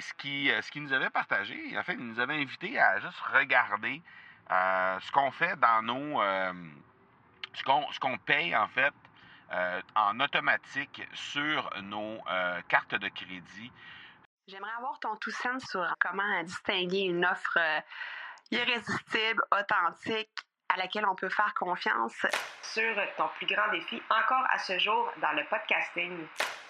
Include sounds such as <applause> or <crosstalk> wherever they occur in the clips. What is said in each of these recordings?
Ce qui, ce qui nous avait partagé, en fait, il nous avait invité à juste regarder ce qu'on fait dans nos. ce qu'on ce qu'on paye, en fait, en automatique sur nos cartes de crédit. J'aimerais avoir ton tout sens sur comment distinguer une offre irrésistible, authentique, à laquelle on peut faire confiance. Sur ton plus grand défi encore à ce jour dans le podcasting.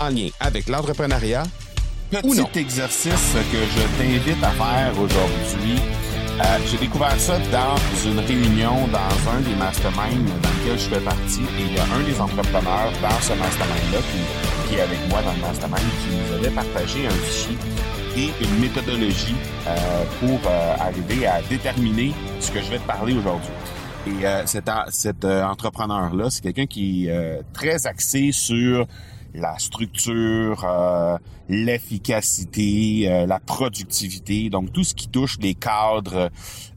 en lien avec l'entrepreneuriat Petit exercice que je t'invite à faire aujourd'hui euh, j'ai découvert ça dans une réunion, dans un des masterminds dans lequel je fais partie. Et il y a un des entrepreneurs dans ce mastermind-là qui, est avec moi dans le mastermind qui nous avait partagé un fichier et une méthodologie euh, pour euh, arriver à déterminer ce que je vais te parler aujourd'hui. Et cet, cet entrepreneur-là, c'est quelqu'un qui est très axé sur la structure, euh, l'efficacité, euh, la productivité, donc tout ce qui touche les cadres.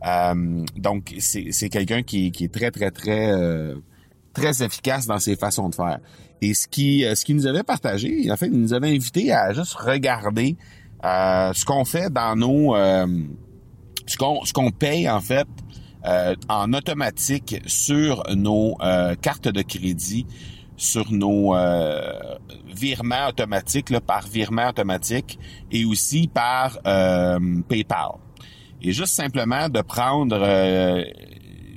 Euh, donc c'est quelqu'un qui, qui, est très très très très efficace dans ses façons de faire. Et ce qui ce qui nous avait partagé, en fait, il nous avait invité à juste regarder ce qu'on fait dans nos ce qu'on ce qu'on paye en fait en automatique sur nos cartes de crédit sur nos euh, virements automatiques, là, par virement automatique et aussi par euh, PayPal. Et juste simplement de prendre euh,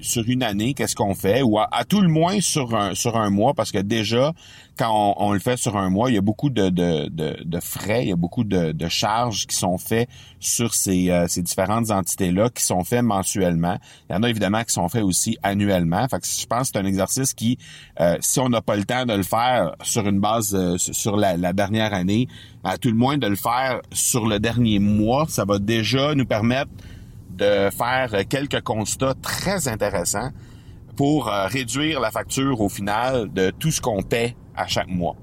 sur une année, qu'est-ce qu'on fait, ou à, tout le moins sur un, sur un mois, parce que déjà, quand on, le fait sur un mois, il y a beaucoup de, de, frais, il y a beaucoup de, charges qui sont faits sur ces, euh, ces différentes entités-là, qui sont faits mensuellement. Il y en a évidemment qui sont faits aussi annuellement. Fait que je pense que c'est un exercice qui, euh, si on n'a pas le temps de le faire sur une base, euh, sur la dernière année, à tout le moins de le faire sur le dernier mois, ça va déjà nous permettre de faire quelques constats très intéressants pour euh, réduire la facture au final de tout ce qu'on paie à chaque mois.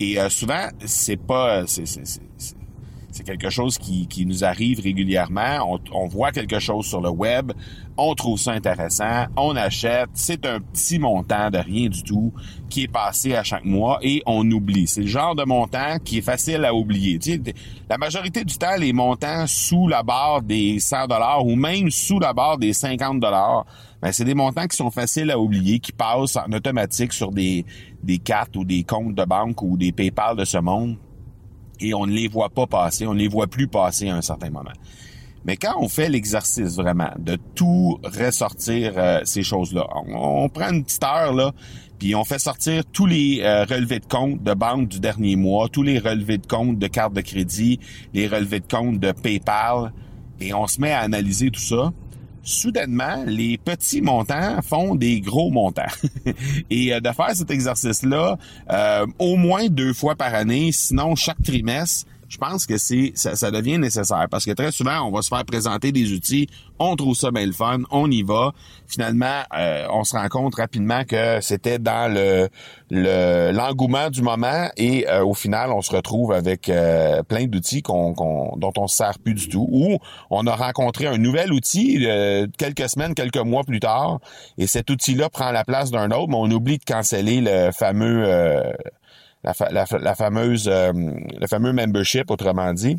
Et euh, souvent, c'est pas, c'est, c'est quelque chose qui, nous arrive régulièrement. On, voit quelque chose sur le web, on trouve ça intéressant, on achète. C'est un petit montant de rien du tout qui est passé à chaque mois et on oublie. C'est le genre de montant qui est facile à oublier. La majorité du temps, les montants sous la barre des 100 dollars ou même sous la barre des 50 dollars, ben, c'est des montants qui sont faciles à oublier, qui passent en automatique sur des, des cartes ou des comptes de banque ou des PayPal de ce monde et on ne les voit pas passer, on ne les voit plus passer à un certain moment. Mais quand on fait l'exercice vraiment de tout ressortir euh, ces choses-là, on, prend une petite heure là, puis on fait sortir tous les euh, relevés de compte de banque du dernier mois, tous les relevés de compte de carte de crédit, les relevés de compte de PayPal, et on se met à analyser tout ça soudainement, les petits montants font des gros montants. <laughs> Et euh, de faire cet exercice-là euh, au moins deux fois par année, sinon chaque trimestre, je pense que c'est ça, ça, devient nécessaire parce que très souvent on va se faire présenter des outils, on trouve ça bien le fun, on y va. Finalement, euh, on se rend compte rapidement que c'était dans le l'engouement du moment et euh, au final on se retrouve avec euh, plein d'outils qu'on, dont on se sert plus du tout ou on a rencontré un nouvel outil quelques semaines, quelques mois plus tard et cet outil-là prend la place d'un autre, mais on oublie de canceller le fameux la, fameuse, euh, le fameux membership, autrement dit.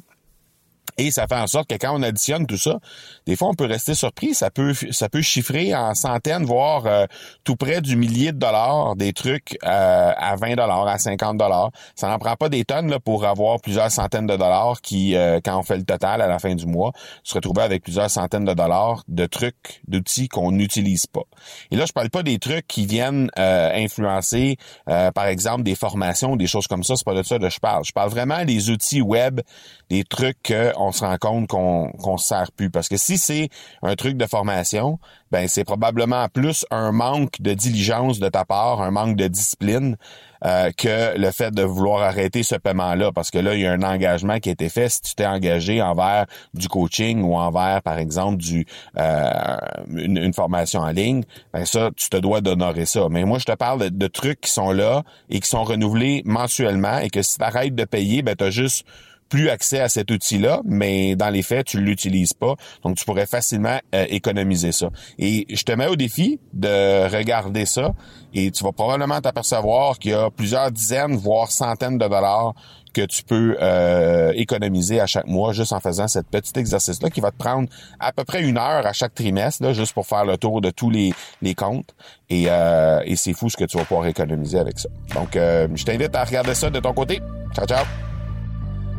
Et ça fait en sorte que quand on additionne tout ça, des fois on peut rester surpris, ça peut ça peut chiffrer en centaines voire euh, tout près du millier de dollars des trucs euh, à 20 dollars, à 50 dollars. Ça n'en prend pas des tonnes là, pour avoir plusieurs centaines de dollars qui euh, quand on fait le total à la fin du mois, se retrouver avec plusieurs centaines de dollars de trucs, d'outils qu'on n'utilise pas. Et là je parle pas des trucs qui viennent influencer par exemple des formations, des choses comme ça, c'est pas de ça que je parle. Je parle vraiment des outils web, des trucs que on se rend compte qu'on se sert plus. Parce que si c'est un truc de formation, ben c'est probablement plus un manque de diligence de ta part, un manque de discipline euh, que le fait de vouloir arrêter ce paiement-là, parce que là, il y a un engagement qui a été fait. Si tu t'es engagé envers du coaching ou envers, par exemple, du euh, une, formation en ligne, ben ça, tu te dois d'honorer ça. Mais moi, je te parle de, trucs qui sont là et qui sont renouvelés mensuellement et que si tu arrêtes de payer, ben tu juste plus accès à cet outil-là, mais dans les faits, tu l'utilises pas. Donc, tu pourrais facilement euh, économiser ça. Et je te mets au défi de regarder ça et tu vas probablement t'apercevoir qu'il y a plusieurs dizaines, voire centaines de dollars que tu peux euh, économiser à chaque mois juste en faisant cette petit exercice-là qui va te prendre à peu près une heure à chaque trimestre, là, juste pour faire le tour de tous les, les comptes. Et, euh, et c'est fou ce que tu vas pouvoir économiser avec ça. Donc, je t'invite à regarder ça de ton côté. Ciao, ciao!